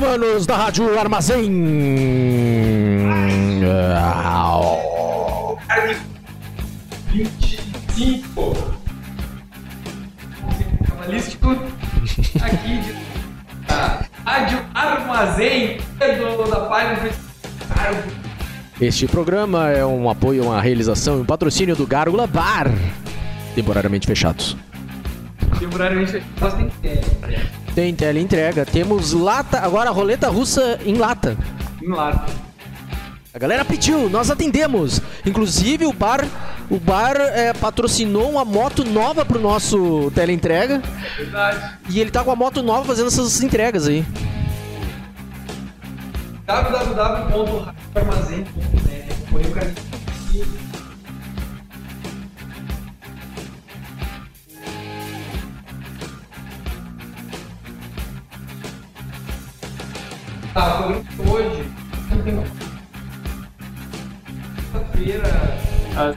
Humanos da Rádio Armazém! Carne 25. Cabalístico aqui de Rádio Armazém da Este programa é um apoio, uma realização e um patrocínio do Gárgula Bar, temporariamente fechados. Temporariamente tele. Tem teleentrega, temos lata, agora roleta russa em lata. Em lata. A galera pediu, nós atendemos. Inclusive o bar, o bar é, patrocinou uma moto nova pro nosso teleentrega Verdade. e ele tá com a moto nova fazendo essas entregas aí. www.armazém.net Tá, o programa de hoje não tem Quinta-feira, às-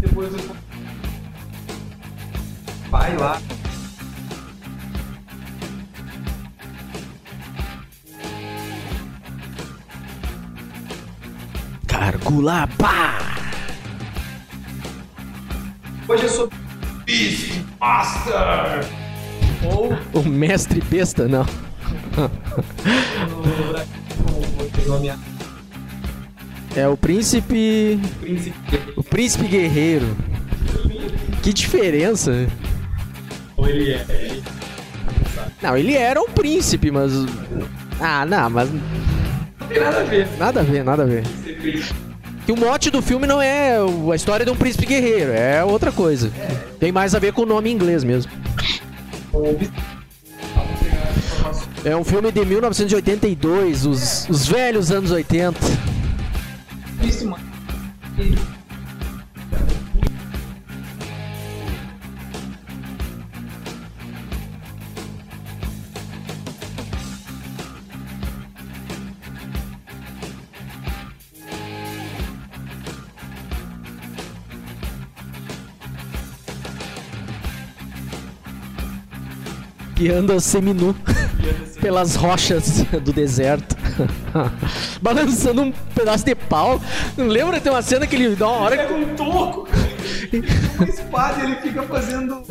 depois eu vai lá. Gárgula Bar! Hoje é sobre Beastmaster! Ou O mestre besta, não. É o príncipe. O príncipe guerreiro. Que diferença. Ou ele é? Ele Não, ele era um príncipe, mas. Ah, não, mas. não tem nada a ver. Nada a ver, nada a ver. Que o mote do filme não é a história de um príncipe guerreiro, é outra coisa. Tem mais a ver com o nome em inglês mesmo. É um filme de 1982, os, os velhos anos 80. Beastmaster. Ele- Que anda seminu pelas rochas do deserto. Balançando um pedaço de pau. Não lembra? Tem uma cena que ele dá uma hora Pega um toco, cara. Ele pega uma espada ele fica fazendo.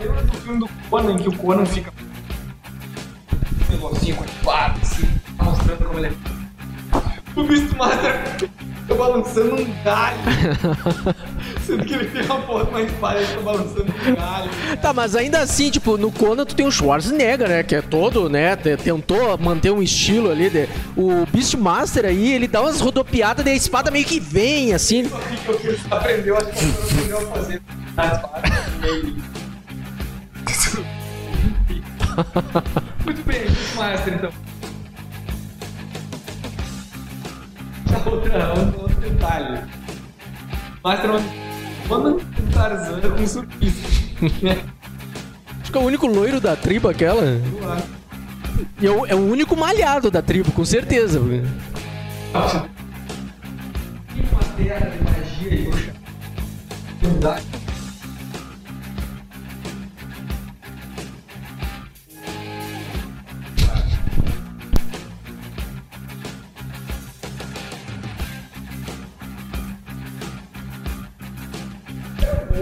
Lembra do filme do Conan que o Conan fica. Um negocinho com a espada, assim, mostrando como ele é. O Beastmaster fica balançando um galho. Sendo que ele tem uma porra espada e ele fica balançando um galho. Tá, mas ainda assim, tipo, no Conan tu tem o Schwarzenegger, né? Que é todo, né? te- Tentou manter um estilo ali. De... O Beastmaster aí, ele dá umas rodopiadas e a espada meio que vem, assim. Aprendeu, acho que aprendeu a fazer a espada. Muito bem, Beastmaster, então. Outra, outro, outro detalhe. Master é uma Manda um Tarzan com surfista. Acho que é o único loiro da tribo aquela. E é o, é o único malhado da tribo, com certeza. Uma terra de magia e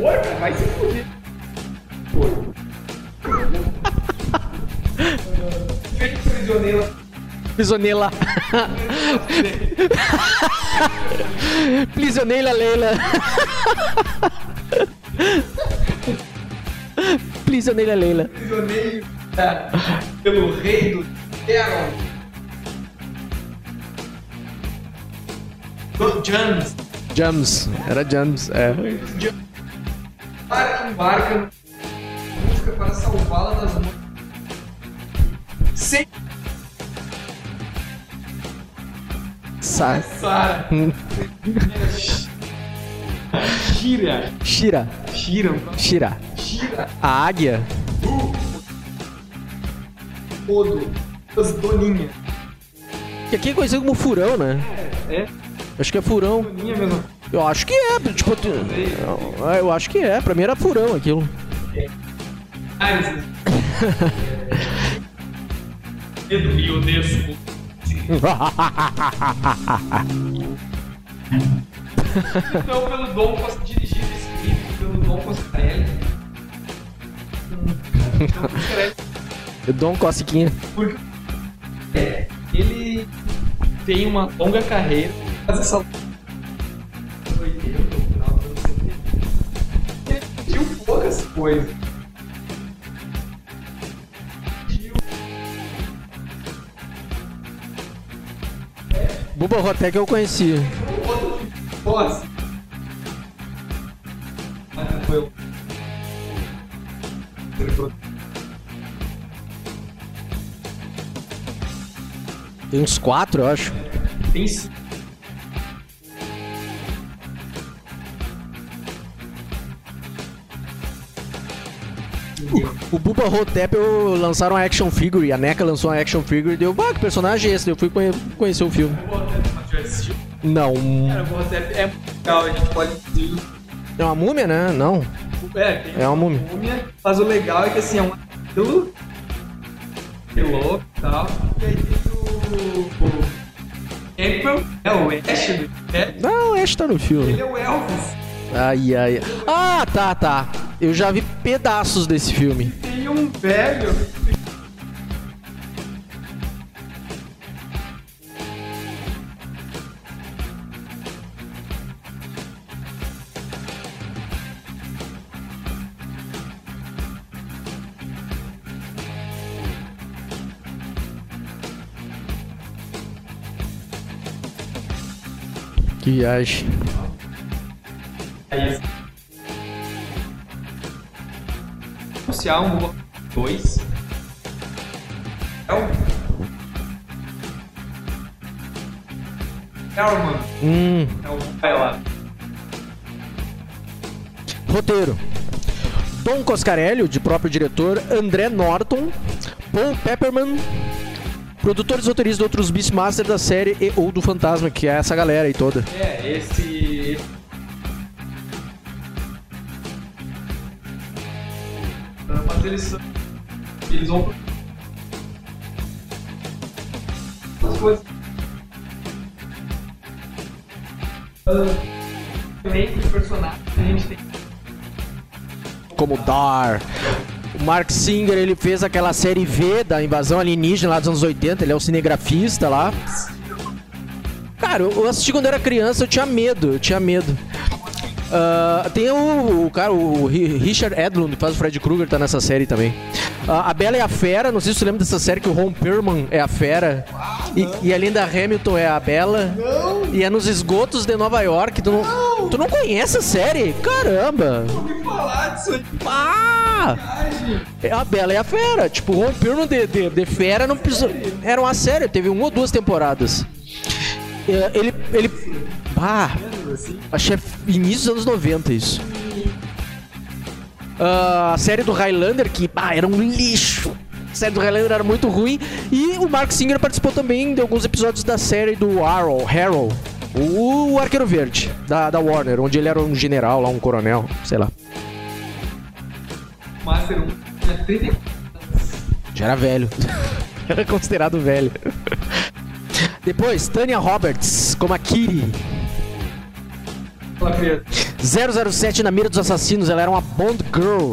cara, vai se fuder. Feito prisioneiro. Prisionela. Prisionela Leila. Prisionela Leila. prisioneiro pelo rei do Teron. Do James. Jams. Era Jams, é. Para embarca no- busca para salvá-la das mãos. Sem Sa Sara. Shira. Shira. Shira. Shira. Shira. A águia. Odo. As doninhas. Que aqui é conhecido como furão, né? É? Acho que é furão. Doninha mesmo. Eu acho que é. Tipo, eu, acho que é. Pra mim era furão aquilo. Pedro e. Então, pelo Dom Costa, dirigido e escrito pelo Dom Coscarelli. Dom Dom Cosquinha. porque é, ele tem uma longa carreira, faz essa Pediu Buba Rotec eu conheci. outro de posse. Mas não foi falou, Tem uns quatro, eu acho. Tem sim. O Buba Hotep eu lançaram uma action figure, a NECA lançou uma action figure e deu, ah, que personagem é esse? Eu fui conhe- conhecer o filme. O? Não. Cara, o Botep é muito legal, a gente pode. É uma múmia, né? Não. É, É uma múmia. múmia, mas o legal é que assim, é um estilo que louco e tal. E aí tem o. o Campbell, é o Ash do é, Não, Ash tá no ele filme. é o Elvis. Ai, ai. Ah, tá, tá. Eu já vi pedaços desse filme. Tem um velho. Que viagem. Aí. Social um 2. É o. Elman. Hum. É o. Vai lá. Roteiro. Tom Coscarelli, de próprio diretor, André Norton, Paul Pepperman, produtores e roteiristas de outros Beastmasters da série e ou do Fantasma, que é essa galera aí toda. É, esse. Eles são. Eles vão. As coisas. Também que a gente tem. Como Dar. O Mark Singer, ele fez aquela série V da invasão alienígena lá dos anos 80, ele é o cinegrafista lá. Cara, eu eu assisti quando era criança, eu tinha medo, eu tinha medo. Ah, tem o, o cara, o Ri- Richard Edlund, que faz o Fred Krueger, tá nessa série também. Ah, a Bela é a Fera, não sei se você lembra dessa série que o Ron Perlman é a Fera. E, e a Linda Hamilton é a Bela. E é nos esgotos de Nova York. Tu não, tu não conhece a série? Caramba! ouvi falar disso. Ah! É a Bela e a Fera. Tipo, o Ron Perlman de, de, de Fera não precisou. Era uma série, teve uma ou duas temporadas. É, Ele. ele ah, acho que é início dos anos 90 isso. Ah, a série do Highlander, que ah, era um lixo. A série do Highlander era muito ruim. E o Mark Singer participou também de alguns episódios da série do Arrow, Harrow. O Arqueiro Verde, da, da Warner, onde ele era um general lá, um coronel, sei lá. Master 1 tinha 34 Já era velho. era considerado velho. Depois, Tanya Roberts, como a Kiri. Ela fez. 007 na mira dos assassinos, ela era uma Bond Girl.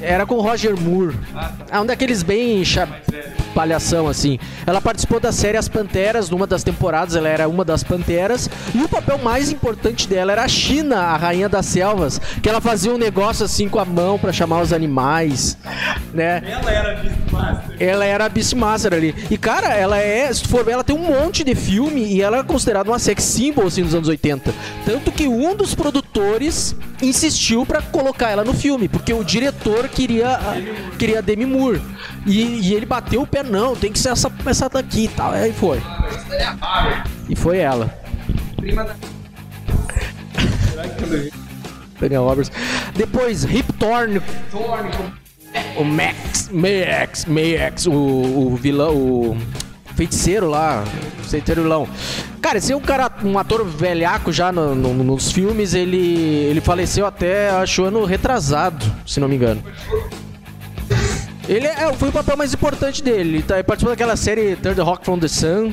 Era com Roger Moore. Ah, tá. É um daqueles bem cha- Mais velho. Palhação, assim. Ela participou da série As Panteras, numa das temporadas, ela era uma das Panteras. E o papel mais importante dela era a China, a rainha das selvas, que ela fazia um negócio assim com a mão pra chamar os animais, né? Ela era Beastmaster. Ela era a Beastmaster ali. E, cara, ela é. Se for ver, ela tem um monte de filme e ela é considerada uma sex symbol assim, nos anos 80. Tanto que um dos produtores insistiu pra colocar ela no filme, porque o diretor queria a, queria a Demi Moore. E, e ele bateu o pé, não, tem que ser essa, essa daqui e tal. Aí foi. E foi ela. Daniel Roberts. Depois, Rip Torn, o Max, Max, Max, o, o vilão, o feiticeiro lá, feiticeiro vilão. Cara, esse é um cara, um ator velhaco já no- no- nos filmes, ele, ele faleceu até, acho, ano retrasado, se não me engano. Ele é, foi o papel mais importante dele. Ele tá, participou daquela série Third Rock from the Sun.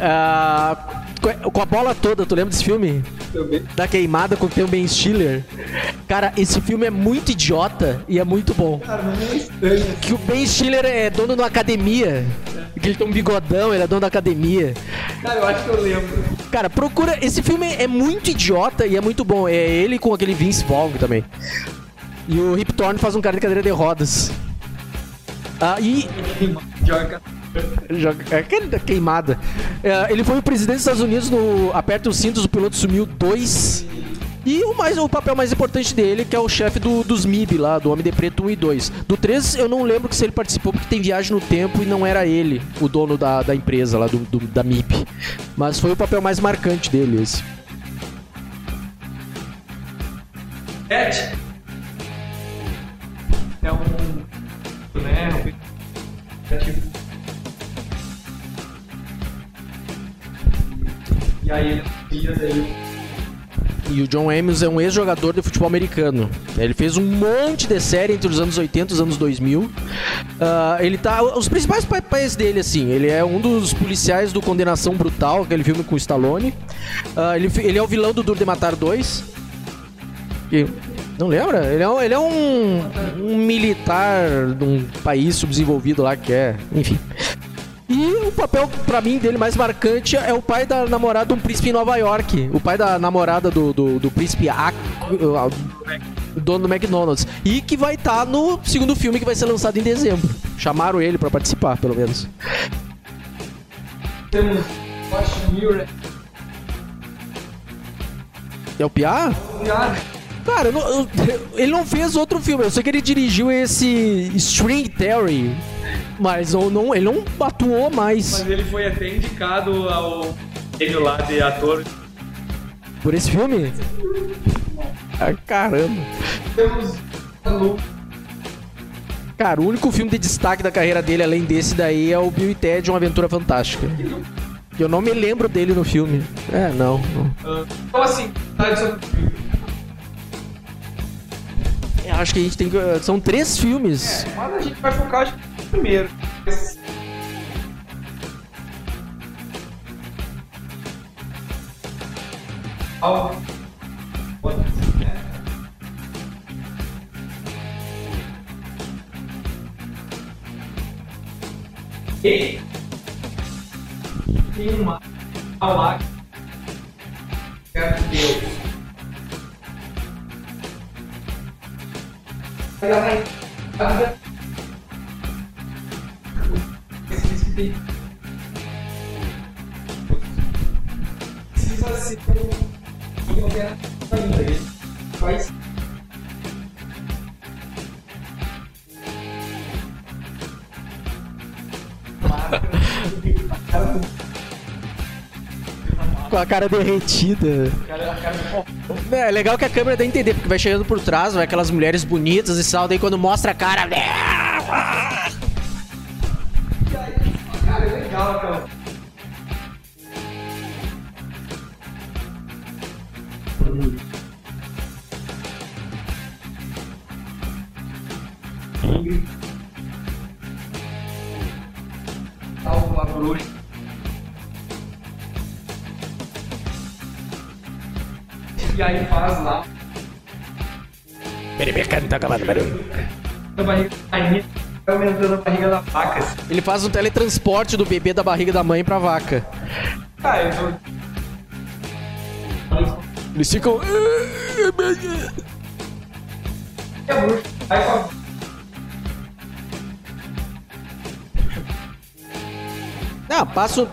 Ah, com a bola toda, tu lembra desse filme? Da queimada com o Ben Stiller. Cara, esse filme é muito idiota e é muito bom. Cara, não é estranho. Que o Ben Stiller é dono de uma academia. Que ele tem um bigodão, ele é dono da academia. Cara, eu acho que eu lembro. Cara, procura. Esse filme é muito idiota e é muito bom. É ele com aquele Vince Vaughn também. E o Rip Torn faz um cara de cadeira de rodas. Ah, e. Joga. Joga, é queimada. É, ele foi o presidente dos Estados Unidos no Aperta os Cintos, o Piloto Sumiu 2. E o, mais, o papel mais importante dele, que é o chefe do, dos MIB lá, do Homem de Preto 1 e 2. Do 3, eu não lembro que se ele participou, porque tem viagem no tempo e não era ele, o dono da, da empresa lá, do, do da MIB. Mas foi o papel mais marcante dele, esse. Ed. É um. Né? É tipo. E aí ele daí. E o John Amos é um ex-jogador de futebol americano. Ele fez um monte de série entre os anos 80 e os anos 2000. Uh, ele tá. Os principais papéis dele, assim, ele é um dos policiais do Condenação Brutal, aquele filme com o Stallone. Uh, ele, ele é o vilão do Duro de Matar 2. E, não lembra? Ele é, ele é um, um militar de um país subdesenvolvido lá que é. Enfim. E o papel, para mim, dele mais marcante é o pai da namorada de um príncipe em Nova York. O pai da namorada do, do, do príncipe A, dono do McDonald's. E que vai estar tá no segundo filme que vai ser lançado em dezembro. Chamaram ele para participar, pelo menos. Temos Washington É o Piá? Piá. Cara, eu eu, ele não fez outro filme. Eu sei que ele dirigiu esse String Theory. Mas não, ele não atuou mais. Mas ele foi até indicado ao prêmio lá de ator. Por esse filme? Ah, caramba. Temos Cara, o único filme de destaque da carreira dele, além desse daí, é o Bill e Ted, Uma Aventura Fantástica. Eu não me lembro dele no filme. É, não. não. Então assim, tá eu acho que a gente tem que. São três filmes. É, mas a gente vai focar acho, primeiro. Algo. E tem uma lá que Deus. Precisa ser ainda. Faz. Com a cara derretida. É, legal que a câmera dá a entender, porque vai chegando por trás, vai aquelas mulheres bonitas e tal, daí quando mostra a cara. Cara, Na barriga da rainha, vai aumentando a barriga da vaca. assim. Ele faz um teletransporte do bebê da barriga da mãe pra vaca. Ah, eu tô... Eles ficam. É faz... Ah, passo.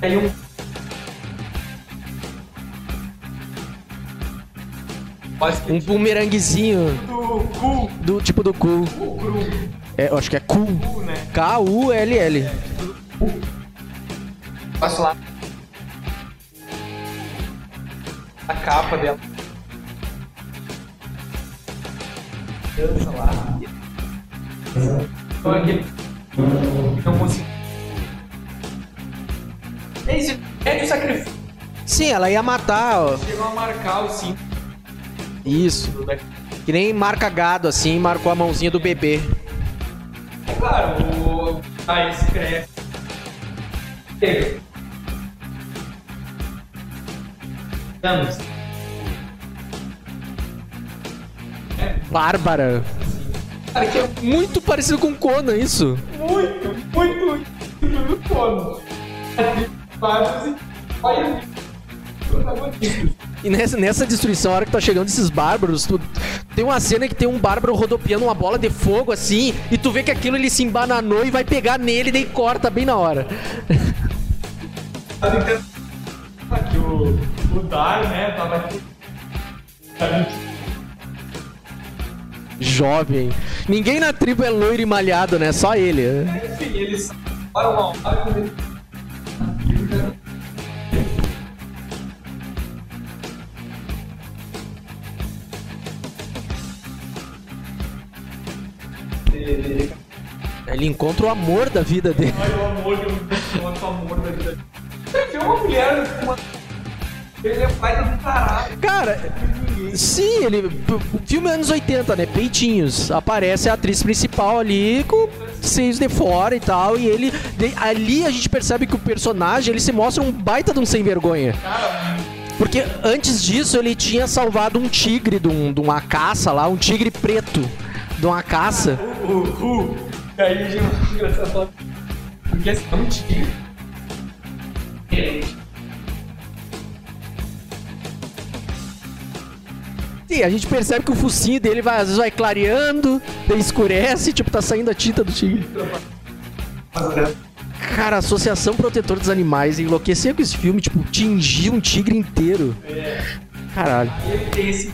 Aí um Um bumeranguezinho do cu, do tipo do cu. É, eu acho que é cu. né? K-U-L-L. Passo lá. A capa dela. Dança lá. Então aquele. Não consigo. É isso, é de sacrifício. Sim, ela ia matar, ó. Chegam a marcar o cinto Isso. Que nem marca gado, assim, marcou a mãozinha do bebê. É claro, o. Aí se cresce. Anos. Bárbara. Cara, que é Muito parecido com Conan, isso. muito, muito, muito do sono. Vários e olha protagonistas. E nessa, nessa destruição, a hora que tá chegando esses bárbaros, tu, tem uma cena que tem um bárbaro rodopiando uma bola de fogo assim, e tu vê que aquilo ele se embananou e vai pegar nele, daí corta bem na hora. Aqui o. O Dar, né? Tava aqui. Jovem. Ninguém na tribo é loiro e malhado, né? Só ele. Enfim, eles param uma hora ele. Encontra o amor da vida dele. Olha o amor o amor da vida. Você vê uma mulher uma. Ele é pai do caralho. Cara, sim, ele. Filme anos 80, né? Peitinhos. Aparece a atriz principal ali com seios de fora e tal. E ele. ali a gente percebe que o personagem ele se mostra um baita de um sem vergonha. Porque antes disso ele tinha salvado um tigre de, um- de uma caça lá, um tigre preto de uma caça. O. E aí, gente, engraçado falar. Porque assim, é um tigre. Diferente. Sim, a gente percebe que o focinho dele vai, às vezes vai clareando, escurece, tipo, tá saindo a tinta do tigre. Cara, a Associação Protetor dos Animais enlouquecia com esse filme, tipo, tingir um tigre inteiro. Caralho. ele tem esse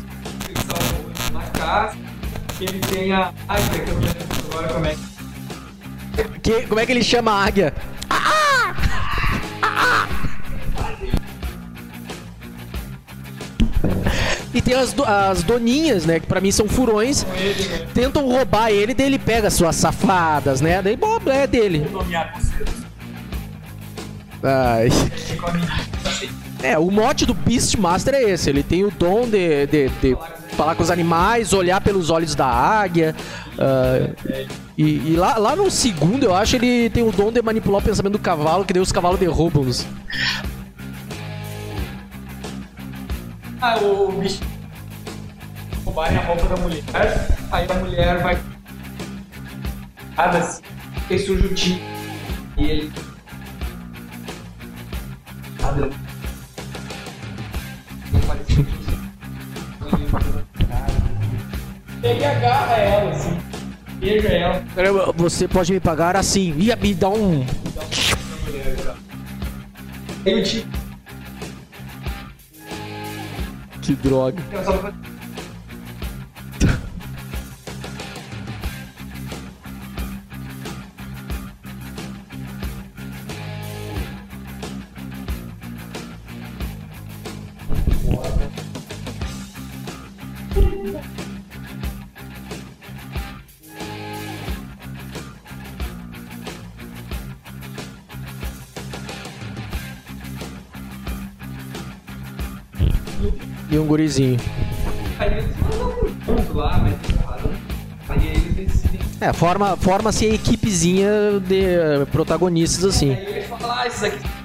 na casa. Ele tem a. Ai, que eu não lembro agora como é que. Que, como é que ele chama a águia? E tem as, do- as doninhas, né? Que pra mim são furões. Ele, né? Tentam roubar ele, daí ele pega suas safadas, né? Daí, bom, é dele. Ai. A menina, assim. É, o mote do Beastmaster é esse. Ele tem o dom de, de, de falar com os animais, olhar pelos olhos da águia. ah, e e lá, lá no segundo, eu acho, ele tem o dom de manipular o pensamento do cavalo, que daí os cavalos derrubam-nos. Ah, o bicho. Roubarem a roupa da mulher. Aí a mulher vai. Assim. E surge o tio. E ele. Nada. Que- Ele agarra ela assim. Beija ela. Caramba, Você pode me pagar assim. Ia me dar um. Aí o tio. Que droga. Gurizinho. É, forma- forma-se a equipezinha de eh, protagonistas assim. Aí ah, esses aqui.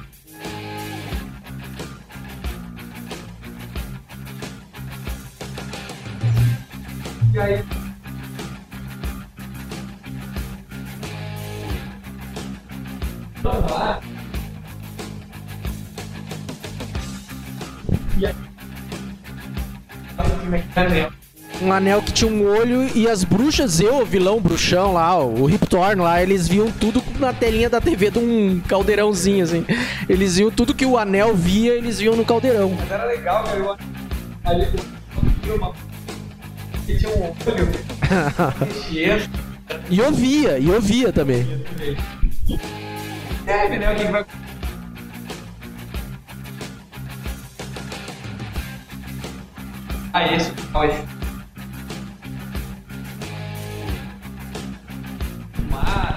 Anel que tinha um olho e as bruxas, eu, o vilão bruxão lá, o Rip Torn lá, eles viam tudo na telinha da TV de um caldeirãozinho, assim. Eles viam tudo que o anel via, eles viam no caldeirão. Mas era legal, cara. Eu, ali tinha um olho. E eu via, e eu via também. Deve, né? O que que vai. Ah, esse pode. Ah,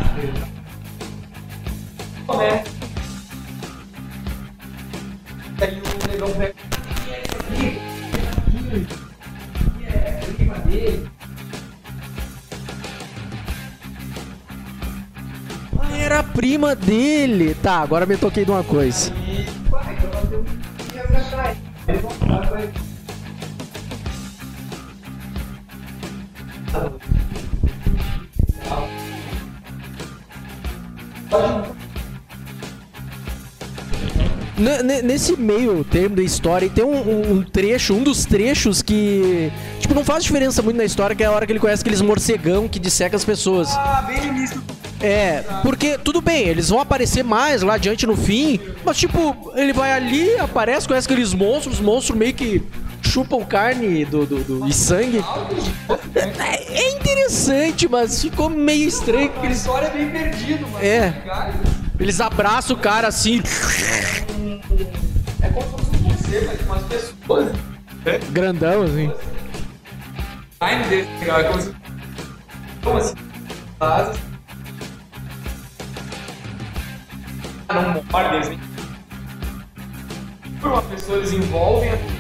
era prima dele. Tá, agora me toquei de uma coisa. N- Nesse meio termo da história, tem um, um- trecho, um dos trechos que. Tipo, não faz diferença muito na história, que é a hora que ele conhece aqueles morcegão que disseca as pessoas. Ah, bem no início. É, porque tudo bem, eles vão aparecer mais lá adiante no fim, mas tipo, ele vai ali, aparece, conhece aqueles monstros, os monstros meio que chupam carne do, do- do- e sangue. É, é interessante, mas ficou meio estranho. que A Eles, história é bem perdido, mano. É. Cara, eles abraçam o cara assim, é como se fosse um morcego, mas com umas pessoas. grandão assim. Ai, meu Deus, legal. É como se. Como assim? Asas. Não mordem, assim. Por uma pessoa, eles envolvem. a-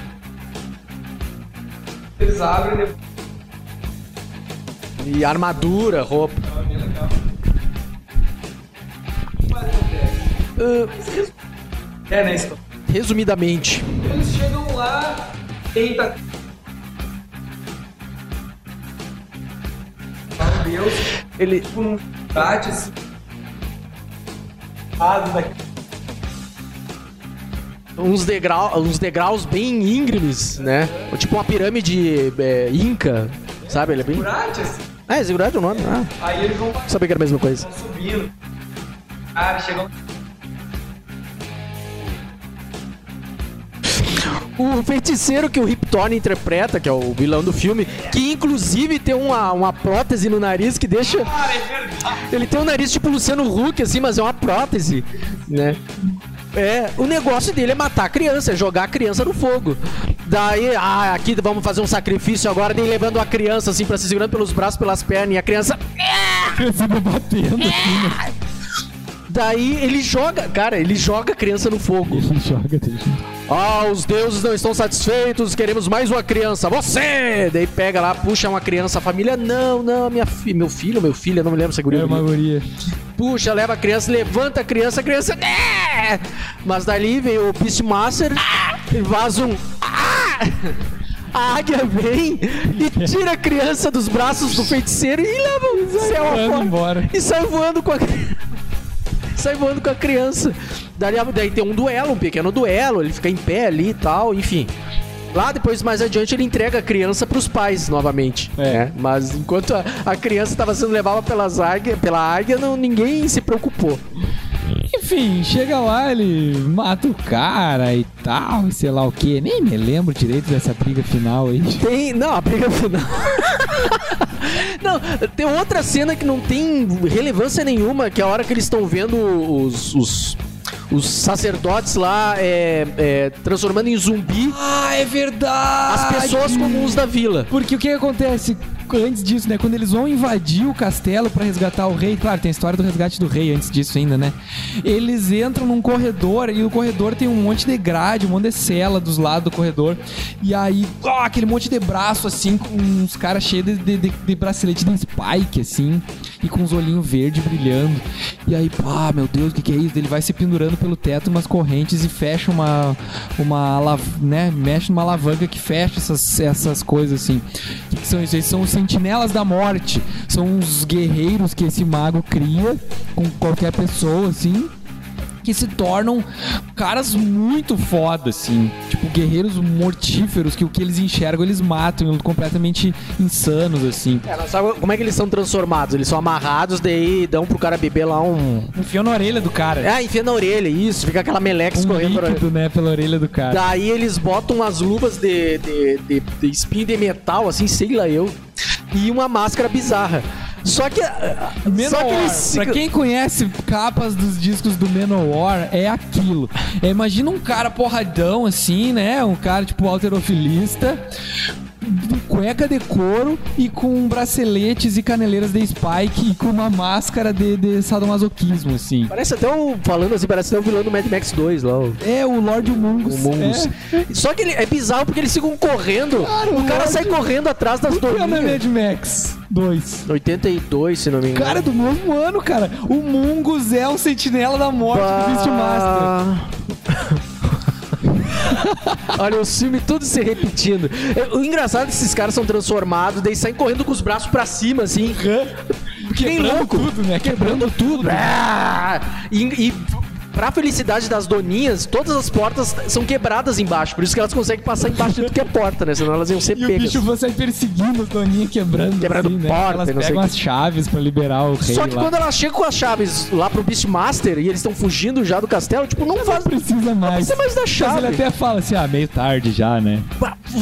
Eles abrem e depois. E armadura, roupa. É? Ah, É, né, resumidamente, Eles chegam lá, tenta. Meu Deus, ele. tipo assim. Lado daqui. Uns, degrau, uns degraus bem íngremes, né? Tipo uma pirâmide é, inca, sabe? Ele é bem. Ah, é Ziggurat é o nome? Ah, Aí eles vão sabia que era a mesma coisa. subindo. Cara, chegam. O feiticeiro que o Rip Torn interpreta, que é o vilão do filme, que inclusive tem uma, uma prótese no nariz que deixa. Cara, é verdade. Ele tem um nariz tipo Luciano Huck, assim, mas é uma prótese, né? É, o negócio dele é matar a criança, é jogar a criança no fogo. Daí, ah, aqui vamos fazer um sacrifício agora, nem levando a criança assim pra se segurando pelos braços, pelas pernas, e a criança. Crescendo batendo assim, né? Daí ele joga, cara, ele joga a criança no fogo. Ele joga, deixa. Ah, os deuses não estão satisfeitos, queremos mais uma criança. Você! Daí pega lá, puxa uma criança, a família, não, não, minha fi meu filho, meu filho, eu não me lembro se é guria É uma guria. Puxa, leva a criança, levanta a criança, a criança. "Né!" Mas dali vem o Beastmaster e vaza um. "Ah!" A águia vem e tira a criança dos braços do feiticeiro e leva o céu afora. embora. E sai voando com a Sai voando com a criança. Daí, daí tem um duelo, um pequeno duelo, ele fica em pé ali e tal, enfim. Lá depois, mais adiante, ele entrega a criança pros pais novamente. É. né? Mas enquanto a, a criança estava sendo levada pelas águia, pela águia, não, ninguém se preocupou. Enfim, chega lá, ele mata o cara e tal, e sei lá o que. Nem me lembro direito dessa briga final aí. Tem. Não, a briga final. não, tem outra cena que não tem relevância nenhuma, que é a hora que eles estão vendo os. os os sacerdotes lá é, é, transformando em zumbi Ah, é verdade! as pessoas comuns da vila. Porque o que, que acontece antes disso, né? Quando eles vão invadir o castelo pra resgatar o rei, claro, tem a história do resgate do rei antes disso ainda, né? Eles entram num corredor e o corredor tem um monte de grade, um monte de cela dos lados do corredor. E aí, ó, aquele monte de braço assim, com uns caras cheios de, de, de- de bracelete spike, assim, e com os olhinhos verdes brilhando. E aí, pá, meu Deus, o que, que é isso? Ele vai se pendurando pelo teto umas correntes e fecha uma. uma né? Mexe numa alavanca que fecha essas, essas coisas assim. O que, que são isso? Eles são os sentinelas da morte. São os guerreiros que esse mago cria com qualquer pessoa, assim. Que se tornam caras muito foda, assim. Tipo, guerreiros mortíferos que o que eles enxergam eles matam, completamente insanos, assim. É, não sabe como é que eles são transformados? Eles são amarrados, daí dão pro cara beber lá um. Enfia na orelha do cara. Ah, enfia na orelha, isso, fica aquela meleca um escorrendo líquido, né, pela orelha do cara. Daí eles botam umas luvas de, de, de, de espinho de metal, assim, sei lá eu, e uma máscara bizarra. Só que. ah, Só que Menor, eles. pra quem conhece capas dos discos do Menor, é aquilo. É, imagina um cara porradão assim, né? Um cara tipo alterofilista, de cueca de couro e com braceletes e caneleiras de Spike e com uma máscara de, de sadomasoquismo, assim. Parece até um. Falando assim, parece até o vilão do Mad Max 2 lá. O... É o Lord Mungus. O Mungus. É. Só que ele, é bizarro porque eles ficam correndo. Cara, o o cara Lorde- sai correndo atrás das que não é. Mad Max? 2. 82, se não me engano. Cara, é do mesmo ano, cara. O Mungus é um sentinela da morte do Beastmaster. Olha, o filme tudo se repetindo. É, O engraçado é que esses caras são transformados, daí saem correndo com os braços pra cima, assim. Que nem louco. tudo, né? Quebrando tudo. Ah! E, e pra felicidade das doninhas, todas as portas são quebradas embaixo. Por isso que elas conseguem passar embaixo de tudo que é porta, né? Senão elas iam ser E o pegas. bicho você perseguindo as doninhas quebrando. Quebrando assim, né? porta Elas e não sei pegam o as chaves pra liberar o rei Só que lá. quando elas chegam com as chaves lá pro Beastmaster e eles estão fugindo já do castelo, tipo, não Não faz. precisa mais. precisa mais da Mas chave. ele até fala assim, ah, meio tarde já, né?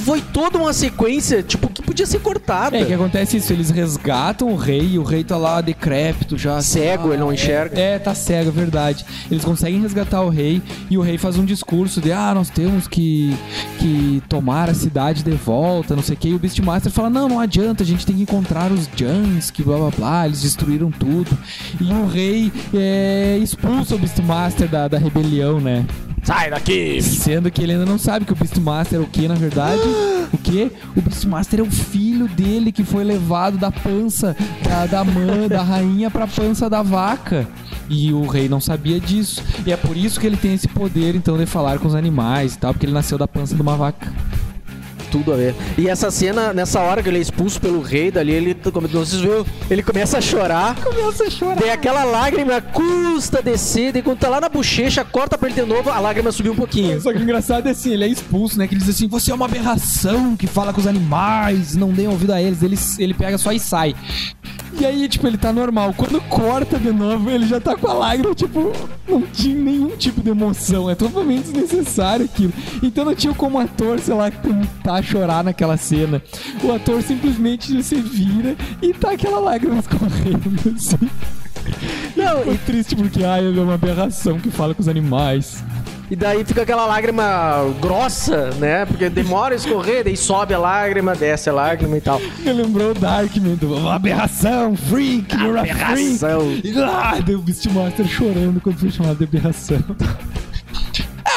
Foi toda uma sequência, tipo, que podia ser cortada. É, que acontece isso, eles resgatam o rei e o rei tá lá decrépito já. Cego, ele não enxerga. É, tá cego, é verdade. Eles conseguem resgatar o rei e o rei faz um discurso de ah, nós temos que, que tomar a cidade de volta, não sei o que. E o Beastmaster fala, não, não adianta, a gente tem que encontrar os Jans, que blá blá blá, eles destruíram tudo. E o rei é, expulsa o Beastmaster da, da rebelião, né? Sai daqui! Sendo que ele ainda não sabe que o Beastmaster é o que, na verdade? O que? O Beastmaster é o filho dele que foi levado da pança da, da mãe, da rainha pra pança da vaca. E o rei não sabia disso. E é por isso que ele tem esse poder, então, de falar com os animais e tal, porque ele nasceu da pança de uma vaca. Tudo a ver. E essa cena, nessa hora que ele é expulso pelo rei dali, ele, como vocês viram, ele começa a chorar. Começa a chorar. Tem aquela lágrima custa descer, e quando tá lá na bochecha, corta pra ele de novo, a lágrima subiu um pouquinho. Só que o engraçado é assim, ele é expulso, né? Que ele diz assim, você é uma aberração que fala com os animais, não dê ouvido a eles. Ele, ele pega só e sai. E aí, tipo, ele tá normal. Quando corta de novo, ele já tá com a lágrima, tipo, não tinha nenhum tipo de emoção. É totalmente desnecessário aquilo. Então não tinha como ator, sei lá, tentar chorar naquela cena. O ator simplesmente se vira e tá aquela lágrima escorrendo, assim. Não, Ficou triste porque, ai, é uma aberração que fala com os animais. E daí fica aquela lágrima grossa, né? Porque demora a escorrer, daí sobe a lágrima, desce a lágrima e tal. Me lembrou o Darkman, do aberração, freak, you're a Aberração. freak. Ah, deu o Beastmaster chorando quando foi chamado de aberração.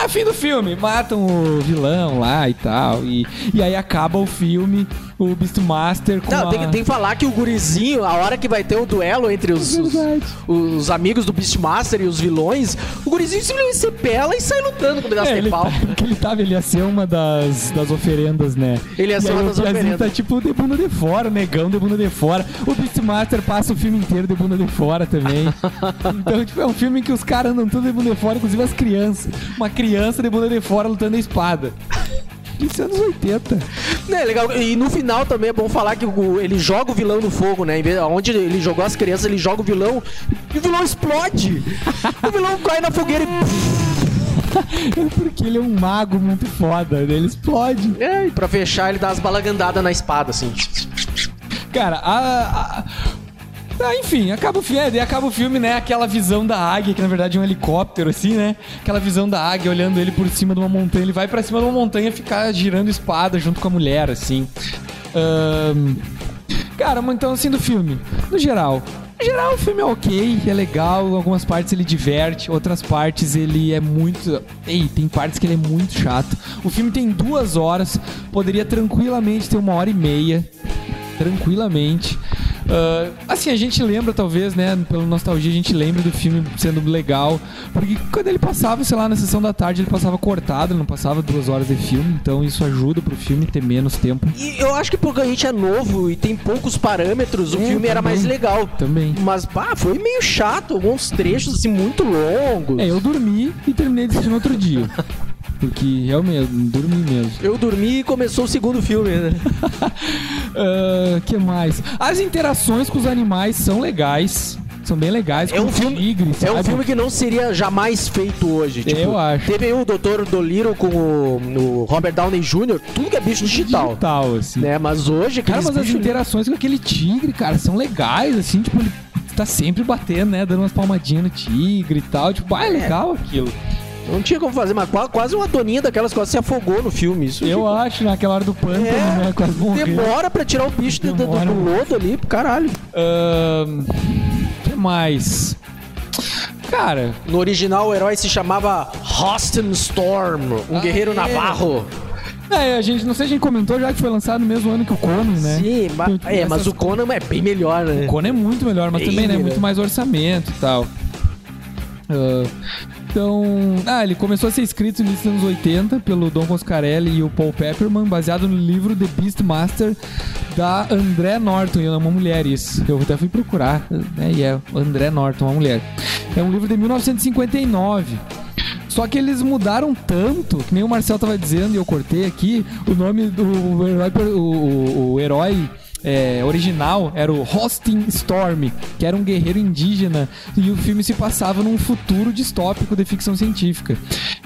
Ah, fim do filme. Matam o vilão lá e tal. E, e aí acaba o filme, o Beastmaster com Não, a... tem, que- tem que falar que o gurizinho, a hora que vai ter o duelo entre os, os, Verdade. os amigos do Beastmaster e os vilões, o gurizinho simplesmente se pela e sai lutando com um pedaço É, de pau. tá, porque ele tava, ele ia ser uma das, das oferendas, né? Ele ia ser uma o das oferendas. tá tipo de bunda de fora, negão de bunda de fora. O Beastmaster passa o filme inteiro de bunda de fora também. então, tipo, é um filme que os caras andam tudo de bunda de fora, inclusive as crianças. Uma criança de bunda de fora lutando a espada. Isso é anos 80. É legal. E no final também é bom falar que o- ele joga o vilão no fogo, né? Onde ele jogou as crianças, ele joga o vilão e o vilão explode. o vilão cai na fogueira e. É porque ele é um mago muito foda, né? ele explode. É, e pra fechar, ele dá as balagandadas na espada, assim. Cara, a. a- ah, enfim, acaba o filme, é, daí acaba o filme, né? Aquela visão da águia, que na verdade é um helicóptero, assim, né? Aquela visão da águia olhando ele por cima de uma montanha. Ele vai pra cima de uma montanha ficar girando espada junto com a mulher, assim. Ahn, Cara, então assim do filme. No geral. No geral, o filme é ok, é legal. Algumas partes ele diverte, outras partes ele é muito. Ei, tem partes que ele é muito chato. O filme tem duas horas, poderia tranquilamente ter uma hora e meia. Tranquilamente. Ah, assim, a gente lembra, talvez, né? Pela nostalgia, a gente lembra do filme sendo legal. Porque quando ele passava, sei lá, na sessão da tarde, ele passava cortado, não passava duas horas de filme. Então isso ajuda pro filme ter menos tempo. E eu acho que porque a gente é novo e tem poucos parâmetros, o É, filme era também. mais legal. Também. Mas, pá, foi meio chato. Alguns trechos, assim, muito longos. É, eu dormi e terminei de assistir no outro dia. Porque realmente, dormi mesmo. Eu dormi e começou o segundo filme, né? Ah, que mais? As interações com os animais são legais. São bem legais. É um o filme, tigre, é um filme que não seria jamais feito hoje. Tipo, Eu acho. Teve o Dr. Dolittle com o, o Robert Downey Jr., tudo que é bicho digital. Digital, assim. Né? Mas hoje, Cara, mas as interações com aquele tigre, cara, são legais, assim, tipo, ele tá sempre batendo, né? Dando umas palmadinhas no tigre e tal. Tipo, ah, é legal aquilo. Não tinha como fazer, mas qua- quase uma doninha daquelas quase se afogou no filme. Isso Eu acho, naquela hora do pântano, É, né? Quase morreu. demora pra tirar o bicho do, do, do lodo ali, caralho. Ahn, que mais? Cara, No original, o herói se chamava Austin Storm, um Ah, guerreiro é. navarro. É, a gente, não sei se a gente comentou já que foi lançado no mesmo ano que o Conan, né? Sim, ma- Então, tipo, é, mas essas o Conan é bem melhor, né? O Conan é muito melhor, mas Bem também, né? melhor. Muito mais orçamento e tal. Ah, então, ah, ele começou a ser escrito nos anos 80 pelo Don Coscarelli e o Paul Pepperman, baseado no livro The Beastmaster da André Norton, e é uma mulher isso. Eu até fui procurar, né? E é André Norton, uma mulher. É um livro de 1959. Só que eles mudaram tanto, que nem o Marcel tava dizendo e eu cortei aqui, o nome do o herói, o, o- o herói é, original era o Hosting Storm, que era um guerreiro indígena, e o filme se passava num futuro distópico de ficção científica.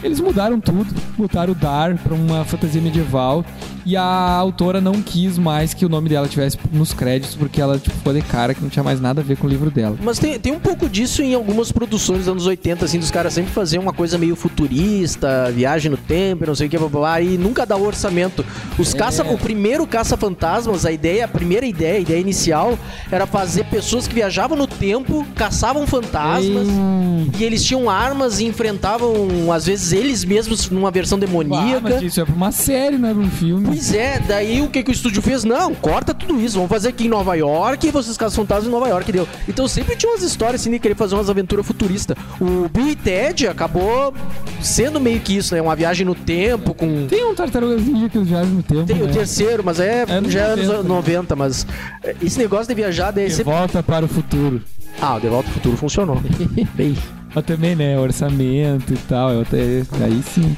Eles mudaram tudo, botaram o Dar pra uma fantasia medieval, e a autora não quis mais que o nome dela tivesse nos créditos, porque ela tipo, ficou de cara que não tinha mais nada a ver com o livro dela. Mas tem, tem um pouco disso em algumas produções dos anos 80, assim, dos caras sempre faziam uma coisa meio futurista, viagem no tempo, não sei o que, blá, blá, blá, e nunca dá o orçamento. Os caça, o primeiro caça-fantasmas, a ideia, a primeira ideia, a ideia inicial, era fazer pessoas que viajavam no tempo, caçavam fantasmas, Hum. e eles tinham armas e enfrentavam, às vezes, eles mesmos numa versão Ah, demoníaca. mas isso é pra uma série, não é pra um filme. Pois é, daí o que, que o estúdio fez? Não, corta tudo isso, vamos fazer aqui em Nova York e vocês caçam fantasmas em Nova York, deu. Então sempre tinha umas histórias assim de querer fazer umas aventuras futuristas. O Bill e Ted acabou sendo meio que isso, né? Uma viagem no tempo com. Tem um tartarugas ninja que eles viajam no tempo. Tem o né? terceiro, mas é, É já é 90, anos 90, mas é, esse negócio de viajar daí De sempre. volta para o futuro. Ah, o De Volta ao Futuro funcionou. Bem. Mas também, né? Orçamento e tal. eu até- Aí sim.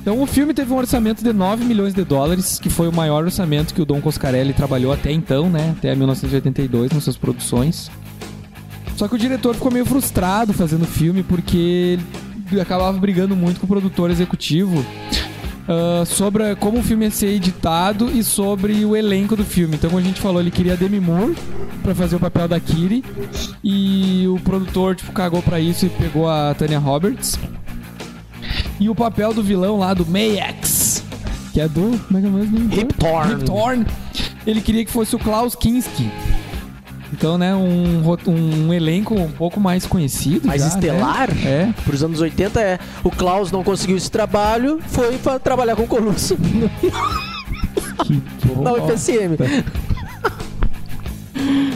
Então o filme teve um orçamento de 9 milhões de dólares, que foi o maior orçamento que o Don Coscarelli trabalhou até então, né? Até 1982 nas suas produções. Só que o diretor ficou meio frustrado fazendo o filme porque ele acabava brigando muito com o produtor executivo ah, sobre como o filme ia ser editado e sobre o elenco do filme. Então, como a gente falou, ele queria Demi Moore pra fazer o papel da Kiri e o produtor tipo cagou pra isso e pegou a Tanya Roberts. E o papel do vilão lá do Mayax, que é do como é que é mesmo? Rip Torn. Ele queria que fosse o Klaus Kinski. Então, né, um, um elenco um pouco mais conhecido. Mais já, estelar? Né? É. Pros anos 80 é. O Klaus não conseguiu esse trabalho, foi pra trabalhar com o Colusso Que na. UFSM.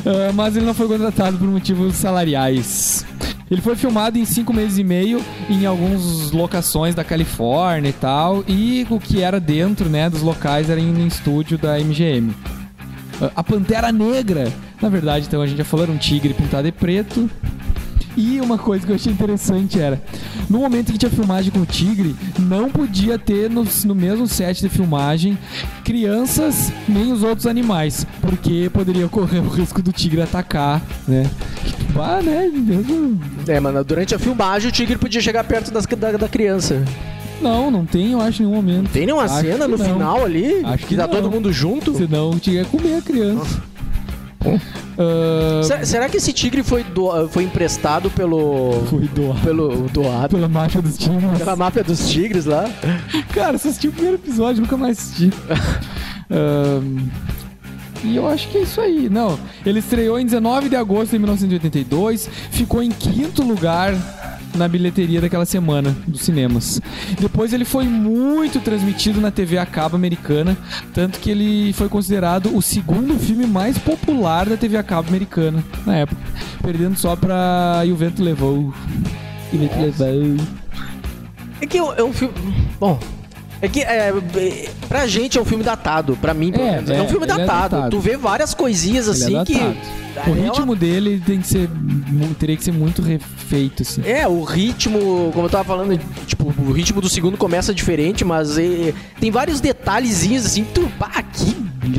Ah, mas ele não foi contratado por motivos salariais. Ele foi filmado em cinco meses e meio em algumas locações da Califórnia e tal. E o que era dentro né, dos locais era em um estúdio da MGM. A Pantera Negra, na verdade, então a gente já falou, era um tigre pintado de preto. E uma coisa que eu achei interessante era, no momento que tinha filmagem com o tigre, não podia ter no, no mesmo set de filmagem crianças nem os outros animais, porque poderia ocorrer o risco do tigre atacar, né? Ah, né? Mesmo... É, mano, durante a filmagem o tigre podia chegar perto das, da, da criança. Não, não tem, eu acho, em nenhum momento. Tem nenhuma Acho cena que no não. final ali? Acho que tá não. todo mundo junto? Senão o tigre ia comer a criança. Ah, Se- Será que esse tigre foi, do- foi emprestado pelo. foi doado pelo doado? pela máfia dos tigres. Pela máfia dos tigres lá? Cara, você assistiu o primeiro episódio, nunca mais assisti. E eu acho que é isso aí. Não, ele estreou em 19 de agosto de 1982, ficou em quinto lugar na bilheteria daquela semana dos cinemas. Depois ele foi muito transmitido na TV a cabo americana, tanto que ele foi considerado o segundo filme mais popular da TV a cabo americana na época, perdendo só pra E o Vento Levou. E o Vento Levou. É que é um filme. Bom. É que é, é, pra gente é um filme datado, pra mim, É, menos. É, um é, filme é datado. datado. Tu vê várias coisinhas é assim que. O É uma- ritmo dele tem que ser. Teria que ser muito refeito, assim. É, o ritmo, como eu tava falando, tipo, o ritmo do segundo começa diferente, mas é, tem vários detalhezinhos assim, tu, pá,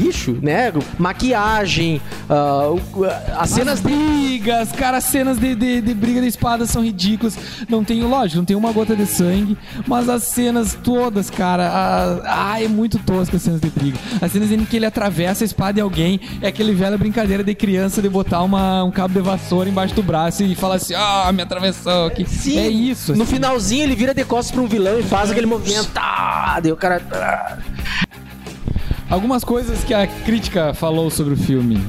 lixo, né? Maquiagem, ah, o- as cenas As brigas, cara, as cenas de, de, de briga de espada são ridículas. Não tem, lógico, não tem uma gota de sangue, mas as cenas todas, cara, ah, ah, é muito tosca as cenas de briga. As cenas em que ele atravessa a espada de alguém, é aquele velha brincadeira de criança de botar uma, um cabo de vassoura embaixo do braço e falar assim, ah, me atravessou aqui. Sim, é isso. No assim. finalzinho ele vira de costas pra um vilão e faz aquele movimento. Tá, daí o cara. Algumas coisas que a crítica falou sobre o filme.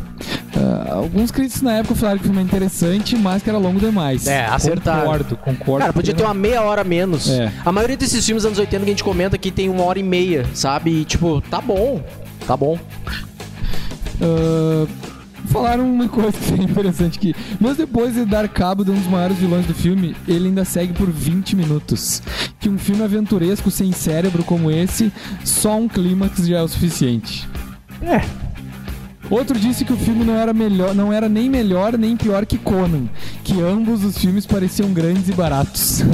Ah, alguns críticos na época falaram que o filme é interessante, mas que era longo demais. É, acertaram. Concordo, concordo. Cara, podia ter uma meia hora a menos. É. A maioria desses filmes dos anos 80 que a gente comenta aqui tem uma hora e meia, sabe? E, tipo, tá bom. Tá bom. Ah, falaram uma coisa que é interessante aqui. Mas depois de dar cabo de um dos maiores vilões do filme, ele ainda segue por 20 minutos. Que um filme aventuresco sem cérebro como esse, só um clímax já é o suficiente. É. Outro disse que o filme não era melhor, não era nem melhor nem pior que Conan, que ambos os filmes pareciam grandes e baratos.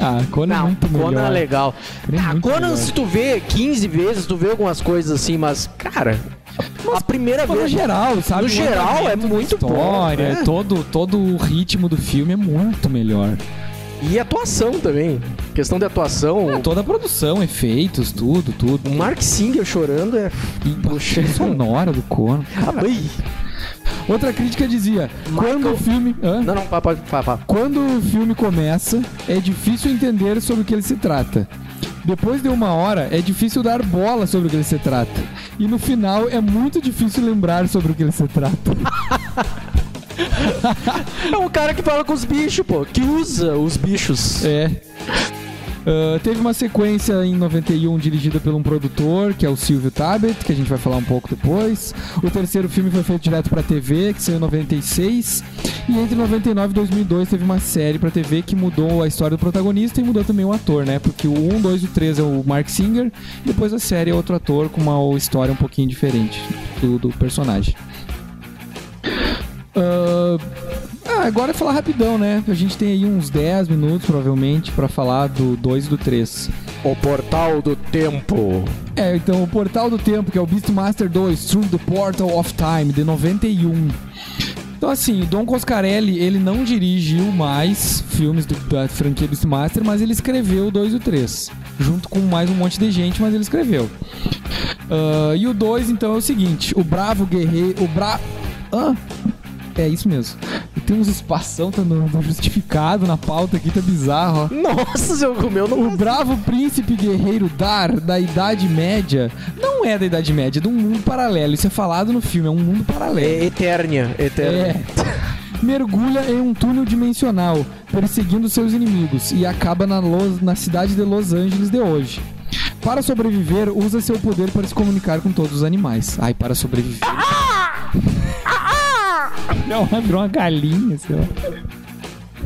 ah, Conan é Não, muito melhor. Conan é legal. Conan é Ah, Conan, melhor. se tu vê 15 vezes, tu vê algumas coisas assim, mas, cara, a primeira Mas no vez. geral, sabe? No o geral, é muito bom, história, é. todo, todo o ritmo do filme é muito melhor. E atuação também. Questão de atuação. Toda a produção, efeitos, tudo, tudo. O Mark Singer chorando é. E Puxa, sonora do Conan. Ai. Outra crítica dizia: Michael- quando o filme. Hã? Não, não, pá, pá, pá, pá. Quando o filme começa, é difícil entender sobre o que ele se trata. Depois de uma hora, é difícil dar bola sobre o que ele se trata. E no final, é muito difícil lembrar sobre o que ele se trata. É um cara que fala com os bichos, pô. Que usa os bichos. É. Ah, teve uma sequência em 91 dirigida por um produtor, que é o Silvio Tabet, que a gente vai falar um pouco depois. O terceiro filme foi feito direto pra TV, que saiu em 96. E entre 99 e 2002 teve uma série pra TV que mudou a história do protagonista e mudou também o ator, né? Porque o 1, 2 e o 3 é o Mark Singer, depois a série é outro ator com uma história um pouquinho diferente do, do personagem. Ah, ah, agora é falar rapidão, né? A gente tem aí uns 10 minutos, provavelmente, pra falar do 2 e do 3. O Portal do Tempo. É, então o Portal do Tempo, que é o Beastmaster 2, Through the Portal of Time, de 91. Então assim, o Don Coscarelli, ele não dirigiu mais filmes do- da franquia Beastmaster, mas ele escreveu o 2 e o 3. Junto com mais um monte de gente, mas ele escreveu. Ah, e o 2, então, é o seguinte: o Bravo Guerreiro. O Bra. Ah! É isso mesmo. Tem uns espação, tá no, no justificado na pauta aqui, tá bizarro, ó. Nossa, seu o meu não. O bravo príncipe guerreiro Dar, da Idade Média, não é da Idade Média, é de um mundo paralelo. Isso é falado no filme, é um mundo paralelo. É Eternia. Eternia. É. Mergulha em um túnel dimensional, perseguindo seus inimigos, e acaba na, Los- na cidade de Los Angeles de hoje. Para sobreviver, usa seu poder para se comunicar com todos os animais. Ai, para sobreviver. Não, virou uma galinha, sei lá.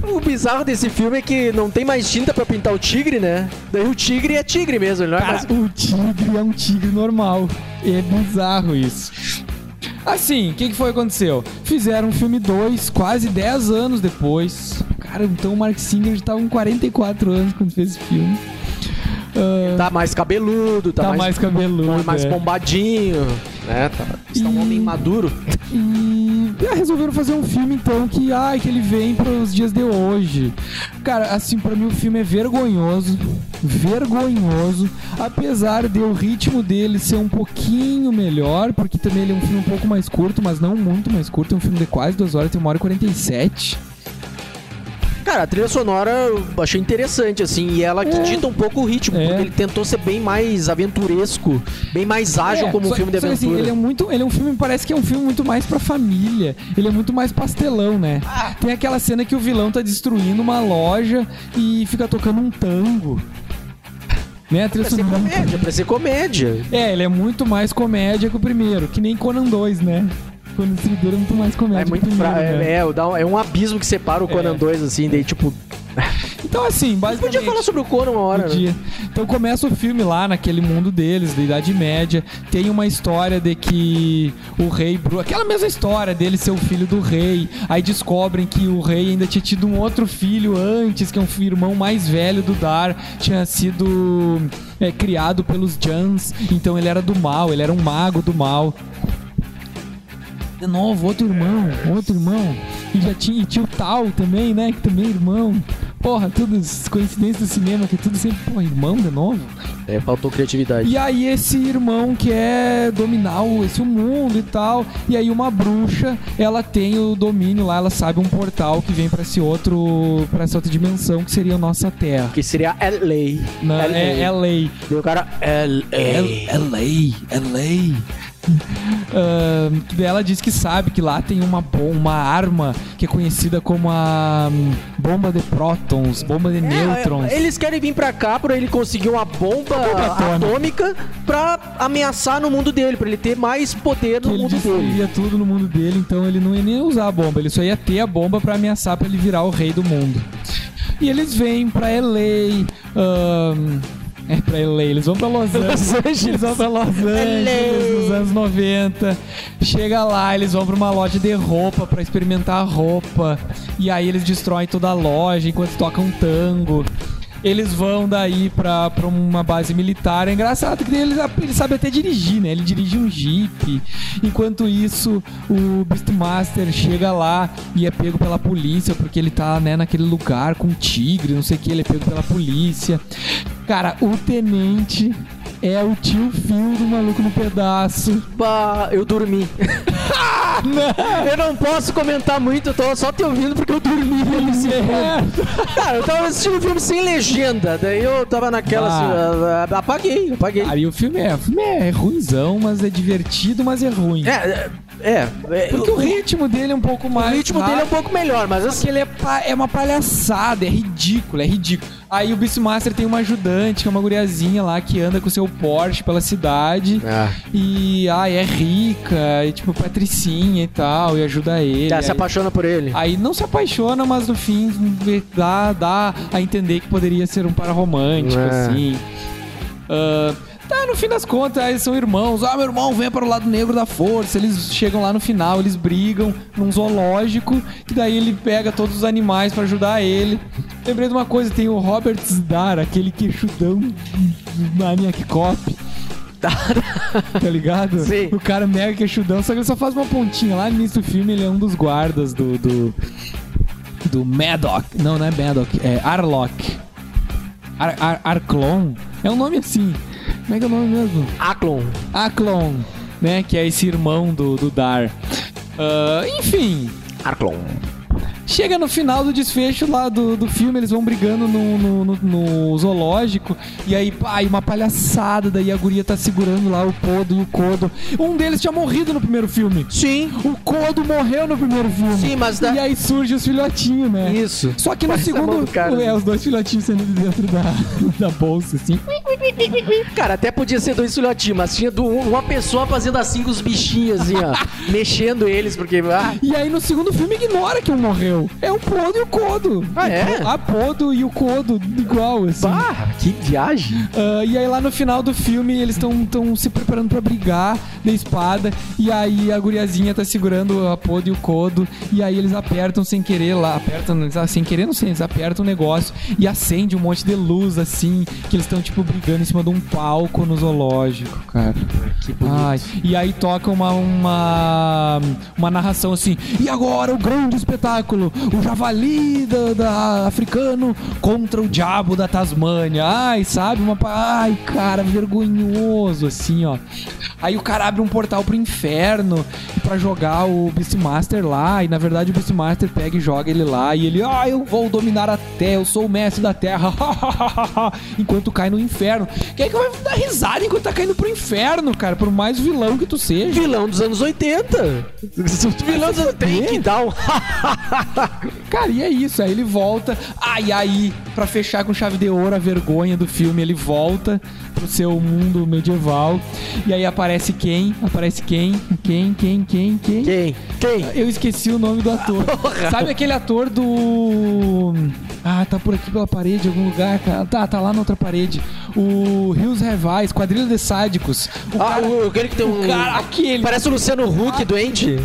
O bizarro desse filme é que não tem mais tinta pra pintar o tigre, né? Daí o tigre é tigre mesmo, ele não é Cara, mais... o tigre é um tigre normal. É bizarro isso. Assim, o que, que foi que aconteceu? Fizeram um filme 2, quase 10 anos depois. Cara, então o Mark Singer já tava com 44 anos quando fez esse filme. Ah, Tá mais cabeludo, tá, tá, mais, mais, cabeludo. mais é. bombadinho, né? Tá, está um E- homem maduro. E ah, resolveram fazer um filme então que, ai, que ele vem para os dias de hoje. Cara, assim, pra mim o filme é vergonhoso, vergonhoso, apesar de o ritmo dele ser um pouquinho melhor, porque também ele é um filme um pouco mais curto, mas não muito mais curto, é um filme de quase duas horas, tem uma hora e 47. Cara, a trilha sonora eu achei interessante, assim, e ela que É. dita um pouco o ritmo, É. porque ele tentou ser bem mais aventuresco, bem mais ágil É, como um só- filme de assim, aventura. ele é muito, ele é um filme, parece que é um filme muito mais pra família. Ele é muito mais pastelão, né? Tem aquela cena que o vilão tá destruindo uma loja e fica tocando um tango. Né? A trilha sonora- comédia, pra ser comédia. É, ele é muito mais comédia que o primeiro, que nem Conan 2, né? Conan Destruidor é muito mais comédia É muito primeiro, fra... né? é, é, um- é um abismo que separa o Conan É. 2, assim, daí tipo. Então, assim, basicamente... Podia falar sobre o Conan uma hora, né? Podia. Então começa o filme lá naquele mundo deles, da Idade Média. Tem uma história de que o rei aquela mesma história dele ser o filho do rei. Aí descobrem que o rei ainda tinha tido um outro filho antes, que é um irmão mais velho do Dar, tinha sido é, criado pelos Jans. Então ele era do mal, ele era um mago do mal. De novo, outro irmão, outro irmão. E já tinha, e tinha o Tal também, né? Que também é irmão. Porra, tudo coincidência do cinema, que é tudo sempre, porra, irmão de novo. É, faltou criatividade. E aí esse irmão quer dominar o, esse mundo e tal. E aí uma bruxa, ela tem o domínio lá, ela sabe um portal que vem pra esse outro, para essa outra dimensão que seria a nossa Terra. Que seria LA. Na, é, é lei. E o cara. LA. LA, LA. Ah, ela diz que sabe que lá tem uma, uma arma que é conhecida como a hum, bomba de prótons, bomba de nêutrons. É, eles querem vir pra cá pra ele conseguir uma bomba, bomba atômica. pra ameaçar no mundo dele, pra ele ter mais poder no ele mundo dele. destruiria tudo no mundo dele, então ele não ia nem usar a bomba, ele só ia ter a bomba pra ameaçar pra ele virar o rei do mundo. E eles vêm pra LA, ahn, é pra LA, eles vão pra Los Angeles, Angeles. eles vão pra Los Angeles nos anos 90. Chega lá, eles vão pra uma loja de roupa pra experimentar a roupa. E aí eles destroem toda a loja enquanto tocam tango. Eles vão daí pra, pra uma base militar. É engraçado que ele, ele sabe até dirigir, né? Ele dirige um jeep. Enquanto isso, o Beastmaster chega lá e é pego pela polícia porque ele tá, né, naquele lugar com um tigre, não sei o que. Ele é pego pela polícia. Cara, o tenente é o tio Phil do Maluco no Pedaço. Bah, eu dormi. eu não posso comentar muito, eu tô só te ouvindo porque eu dormi nesse filme. Cara, eu tava assistindo o filme sem legenda, daí eu tava naquela assim, ah, ah, apaguei, apaguei. Cara, e o filme é, o filme é ruimzão, mas é divertido, mas é ruim. É, é, é, Porque o ritmo dele é um pouco o mais. ritmo dele é um pouco melhor, mas assim, Porque ele é, é uma palhaçada, é ridículo, é ridículo. Aí o Beastmaster tem uma ajudante, que é uma guriazinha lá que anda com seu Porsche pela cidade. Ah. E, ai, é rica, e tipo, patricinha e tal, e ajuda ele. tá, se aí, apaixona por ele. aí não se apaixona, mas no fim dá, dá a entender que poderia ser um par romântico, É. assim. Ah, tá, no fim das contas, eles são irmãos. Ah, meu irmão vem para o lado negro da força. Eles chegam lá no final, eles brigam num zoológico, que daí ele pega todos os animais pra ajudar ele. Lembrei de uma coisa, tem o Robert Zdar, aquele queixudão Maniac Cop. Tá ligado? Sim. O cara mega queixudão, só que ele só faz uma pontinha. Lá no início do filme, ele é um dos guardas do. do, do Maddock. Não, não é Maddock, é Arlock. Ar, Ar, Arclon? É um nome assim. Como é que é o nome mesmo? Aclon. Aclon, né? Que é esse irmão do, do Dar. Ah, enfim, Arclon. Chega no final do desfecho lá do, do filme, eles vão brigando no, no, no- no zoológico. E aí, e uma palhaçada. Daí a guria tá segurando lá o Podo e o Codo. Um deles tinha morrido no primeiro filme. Sim. O Codo morreu no primeiro filme. Sim, mas da- E aí surge os filhotinhos, né? Isso. Só que no Parece segundo. É, os dois filhotinhos saindo de dentro da, da bolsa, assim. Cara, até podia ser dois filhotinhos, mas tinha do- uma pessoa fazendo assim com os bichinhos, assim, ó. mexendo eles, porque. Ah, E aí no segundo filme ignora que um morreu. É o Podo e o Codo. Ah, é? A Podo e o Codo, igual, assim. bah, que viagem. Ah, e aí lá no final do filme eles estão se preparando pra brigar na espada. E aí a guriazinha tá segurando a Podo e o Codo. E aí eles apertam sem querer lá. Apertam, ah, sem querer, não sei, eles apertam o negócio e acende um monte de luz assim. Que eles estão tipo brigando cima de um palco no zoológico, cara. Que bonito. Ai, e aí toca uma, uma, uma narração assim. E agora o grande espetáculo: o javali da, da- africano contra o diabo da Tasmânia. Ai, sabe? Uma, ai, cara, vergonhoso assim, ó. Aí o cara abre um portal pro inferno pra jogar o Beastmaster lá. E na verdade o Beastmaster pega e joga ele lá. E ele, ah, eu vou dominar a terra, eu sou o mestre da terra. enquanto cai no inferno. Quem é que vai dar risada enquanto tá caindo pro inferno, cara? Por mais vilão que tu seja. Vilão dos anos 80. Vilão dos anos Tem que dar um. Cara, e é isso. Aí ele volta. Ai, aí, pra fechar com chave de ouro a vergonha do filme, ele volta pro seu mundo medieval. E aí aparece quem? Aparece quem? Quem? Quem? Quem? Quem? Quem? Quem? Eu esqueci o nome do ator. Sabe aquele ator do. Ah, tá por aqui pela parede, em algum lugar, cara. Tá, tá lá na outra parede. O Rios Revais, Quadrilha de Sádicos. O Ah, cara, o, aquele que tem um. o cara aquele. Parece o Luciano Huck doente.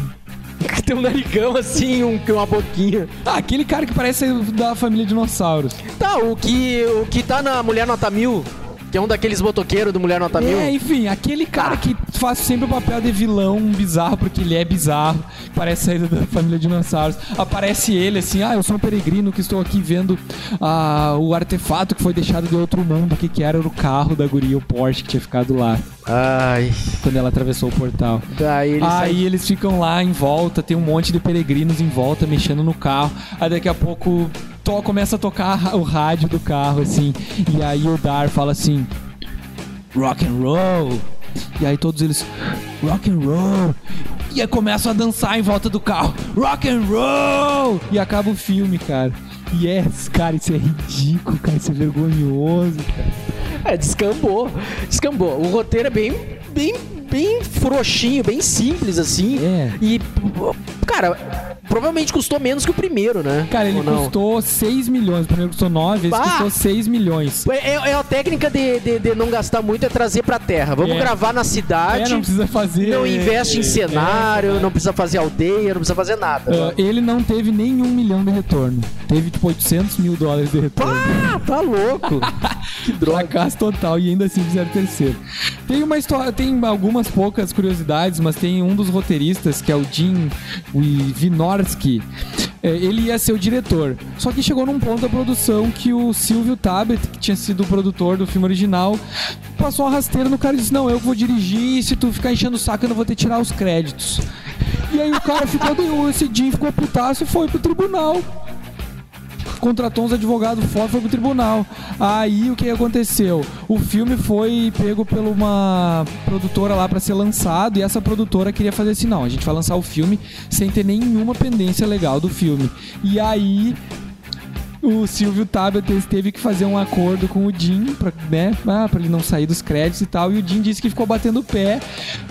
Que tem um narigão assim, um, uma boquinha. Ah, aquele cara que parece da família dinossauros. Tá, o que, o que tá na Mulher Nota Mil, que é um daqueles motoqueiros do Mulher Nota Mil. É, enfim, aquele cara que faz sempre o papel de vilão bizarro, porque ele é bizarro, parece saída da família dinossauros. Aparece ele assim, ah, eu sou um peregrino que estou aqui vendo ah, o artefato que foi deixado de outro mundo, que que era o carro da guria, o Porsche que tinha ficado lá, Ai. quando ela atravessou o portal. Daí ele Aí sai. eles ficam lá em volta, tem um monte de peregrinos em volta mexendo no carro. Aí daqui a pouco to- começa a tocar o rádio do carro, assim. E aí o Dar fala assim: Rock and roll. E aí todos eles. rock and roll. E aí começam a dançar em volta do carro, rock and roll. E acaba o filme, cara. Yes, cara, isso é ridículo, cara, isso é vergonhoso, cara. É, descambou. Descambou. O roteiro é bem, bem, bem frouxinho, bem simples, assim. É. E, cara, provavelmente custou menos que o primeiro, né? Cara, ele custou 6 milhões. O primeiro custou 9, esse Ah! custou 6 milhões. É, é a técnica de, de, de não gastar muito é trazer pra terra. Vamos É. gravar na É, cidade. não precisa fazer. não investe em é, cenário, é, não precisa fazer aldeia, não precisa fazer nada. Ah, ele não teve nenhum milhão de retorno. Teve tipo 800 mil dólares de retorno. Ah, tá louco. que droga. Fracasso total e ainda assim fizeram terceiro. Tem uma história, tem algumas poucas curiosidades, mas tem um dos roteiristas, que é o Jim Wynorski. É, ele ia ser o diretor. Só que chegou num ponto da produção que o Silvio Tabet, que tinha sido o produtor do filme original, passou uma rasteira no cara e disse: Não, eu vou dirigir, e se tu ficar enchendo o saco, eu não vou que tirar os créditos. E aí o cara ficou, esse Jim ficou putaço e foi pro tribunal contratou uns advogados fora, foi pro tribunal. Aí o que aconteceu? O filme foi pego por uma produtora lá pra ser lançado e essa produtora queria fazer assim, não, a gente vai lançar o filme sem ter nenhuma pendência legal do filme. E aí o Silvio Tabet teve que fazer um acordo com o Jim pra, né, ah, pra ele não sair dos créditos e tal. E o Jim disse que ficou batendo o pé,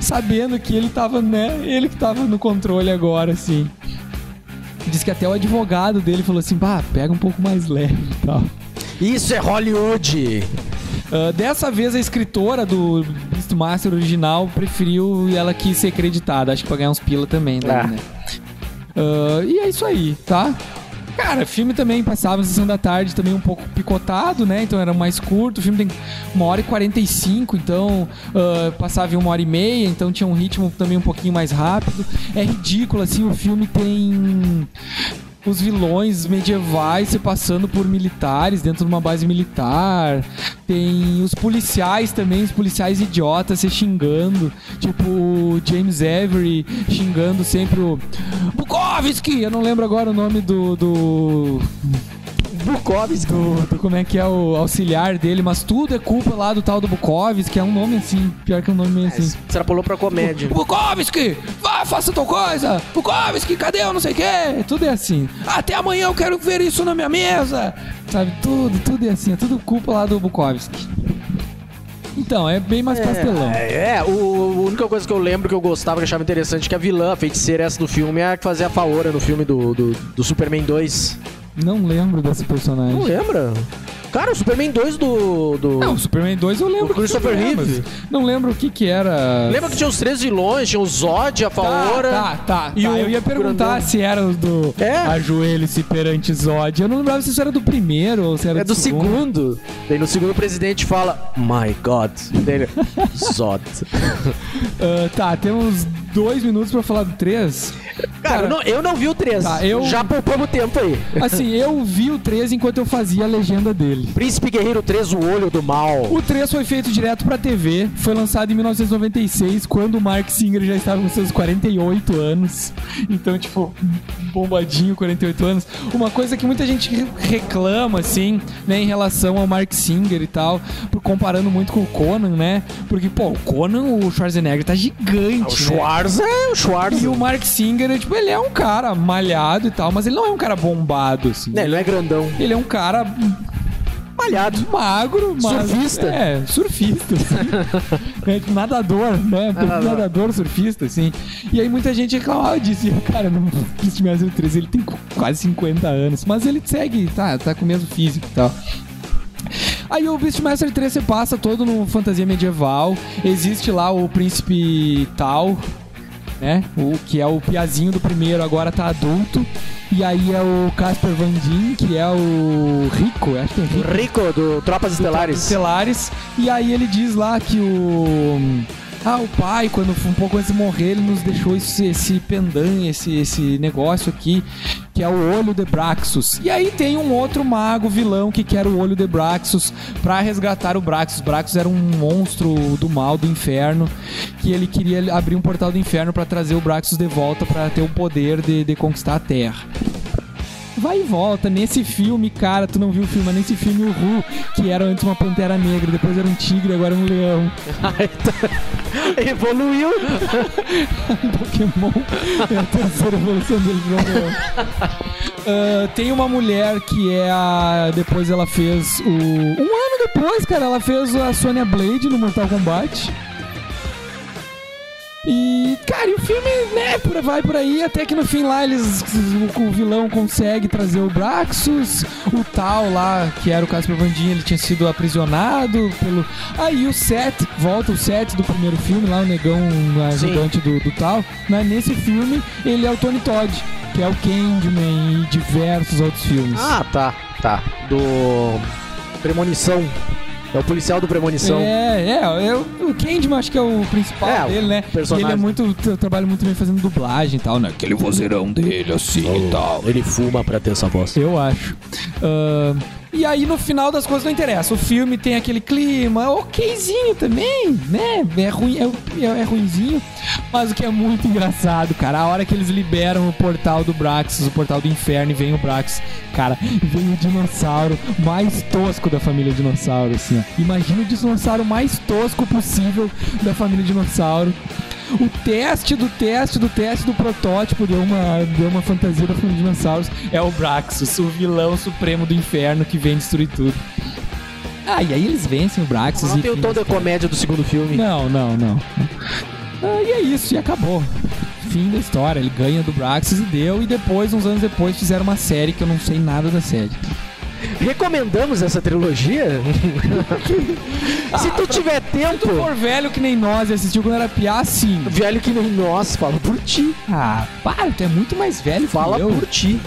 sabendo que ele tava, né? Ele que tava no controle agora, assim. Diz que até o advogado dele falou assim: bah, pega um pouco mais leve e tal. Isso é Hollywood. Ah, dessa vez a escritora do Beastmaster original preferiu e ela quis ser creditada. Acho que pra ganhar uns pila também, né? Ah. né? Ah, e é isso aí, tá? Cara, filme também passava na sessão da tarde, também um pouco picotado, né? Então era mais curto. O filme tem uma hora e 45, então ah, passava em uma hora e meia, então tinha um ritmo também um pouquinho mais rápido. É ridículo, assim, o filme tem os vilões medievais se passando por militares dentro de uma base militar. Tem os policiais também, os policiais idiotas se xingando. Tipo o James Avery xingando sempre o Bukowski! Eu não lembro agora o nome do. do Bukowski. do, como é que é o auxiliar dele, mas tudo é culpa lá do tal do Bukowski, que é um nome assim, pior que um nome meio assim. Extrapolou pra comédia. Bukowski, vai, faça tal coisa. Bukowski, cadê eu não sei o quê? Tudo é assim. Até amanhã eu quero ver isso na minha mesa. Sabe, tudo, tudo é assim. É tudo culpa lá do Bukowski. Então, é bem mais pastelão. É, é, o, a única coisa que eu lembro que eu gostava, que eu achava interessante, que a vilã, a feiticeira essa do filme, é a que fazia a Faora no filme do, do, do Superman 2. Não lembro desse personagem. Não lembra? Cara, o Superman 2 do. do... Não, o Superman 2 eu lembro. O Christopher Reeve. Não lembro o que que era. Lembra que tinha os três vilões? Tinha o Zod, a Tá, Faora. tá, tá. E tá. Eu ia perguntar grandão. se era o do É. Ajoelhe-se perante Zod. Eu não lembrava se isso era do primeiro ou se era É do segundo. Daí no segundo o presidente fala, My God. Daí ele, Zod. Ah, tá, temos dois minutos pra falar do 3. Cara, eu, não, eu não vi o 3. Tá, eu- Já poupamos tempo aí. Assim, eu vi o 3 enquanto eu fazia a legenda dele. Príncipe Guerreiro 3, o olho do mal. O 3 foi feito direto pra TV, foi lançado em 1996, quando o Mark Singer já estava com seus 48 anos. Então, tipo, bombadinho, 48 anos. Uma coisa que muita gente re- reclama, assim, né, em relação ao Mark Singer e tal, por- comparando muito com o Conan, né? Porque, pô, o Conan, o Schwarzenegger tá gigante. O né? Schwarz é o Schwarz. E o Mark Singer, tipo, ele é um cara malhado e tal, mas ele não é um cara bombado, assim. Né, ele não é grandão. Ele é um cara Malhado. magro, mas... Surfista. É, surfista, assim. é, tipo, nadador, né? Nadador. Nadador, surfista, assim. E aí muita gente reclamava disso. E, cara, no Beastmaster 3 ele tem quase 50 anos, mas ele segue, tá, tá com o mesmo físico e tal. Aí o Beastmaster 3 você passa todo no fantasia medieval. Existe lá o príncipe Tal, né? O que é o piazinho do primeiro, agora tá adulto. E aí é o Casper Van Dien, que é o Rico, acho que é Rico. Rico do Tropas Estelares. Estelares. E aí ele diz lá que o. Ah, o pai, quando um pouco antes de morrer, ele nos deixou esse, esse pendant, esse, esse negócio aqui, que é o olho de Braxus. E aí tem um outro mago vilão que quer o olho de Braxus pra resgatar o Braxus. Braxus era um monstro do mal, do inferno, que ele queria abrir um portal do inferno pra trazer o Braxus de volta pra ter o poder de, de conquistar a Terra. Vai e volta. Nesse filme, cara, tu não viu o filme, mas nesse filme o Ru, que era antes uma pantera negra, depois era um tigre, agora é um leão. Evoluiu. Pokémon é a terceira evolução dele virou um leão. Ah, tem uma mulher que é a. Depois ela fez o. Um ano depois, cara, ela fez a Sonya Blade no Mortal Kombat. E, cara, e o filme, né, vai por aí, até que no fim lá eles. O, o vilão consegue trazer o Braxus, o tal lá, que era o Casper Van Dien, ele tinha sido aprisionado pelo. Aí o Seth, volta o Seth do primeiro filme, lá o negão ajudante do, do tal. Né, nesse filme, ele é o Tony Todd, que é o Candyman e diversos outros filmes. Ah, tá, tá. Do. Premonição. É o policial do Premonição. É, é, é, o Candyman acho que é o principal É, dele, né? personagem. Ele é muito, tra- trabalha muito bem fazendo dublagem e tal, né? Aquele vozeirão dele, assim e tal. Ele fuma pra ter essa voz. Eu acho. Ahn, e aí, no final das coisas, não interessa. O filme tem aquele clima okzinho também, né? É, ruim, é, é, é ruinzinho. Mas o que é muito engraçado, cara, a hora que eles liberam o portal do Braxus, o portal do inferno, e vem o Braxus, cara, vem o dinossauro mais tosco da família dinossauro, assim. Imagina o dinossauro mais tosco possível da família dinossauro. O teste do teste do teste do protótipo deu uma, deu uma fantasia da família de dinossauros. É o Braxus, o vilão supremo do inferno que vem destruir tudo. Ah, e aí eles vencem o Braxus Não e. tem o tom da comédia do segundo filme. Não, não, não. Ah, e é isso, e acabou. Fim da história. Ele ganha do Braxus e deu. E depois, uns anos depois, fizeram uma série que eu não sei nada da série. Recomendamos essa trilogia? Se tu tiver Se tempo, tu for velho que nem nós e assistiu quando era piá, sim. velho que nem nós, fala por ti. Ah, para, tu é muito mais velho que Fala eu. por ti.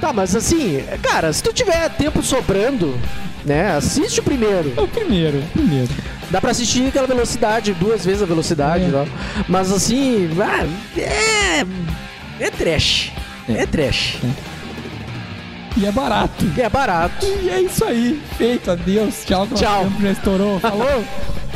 Tá, mas assim, cara, se tu tiver tempo sobrando, né, assiste o primeiro. É o primeiro, o primeiro. Dá pra assistir aquela velocidade, duas vezes a velocidade, É. não? Mas assim, ah, é. É trash. É, trash. E é barato. É barato. E é isso aí. Feito, adeus. Tchau. Tchau. Já estourou. Falou.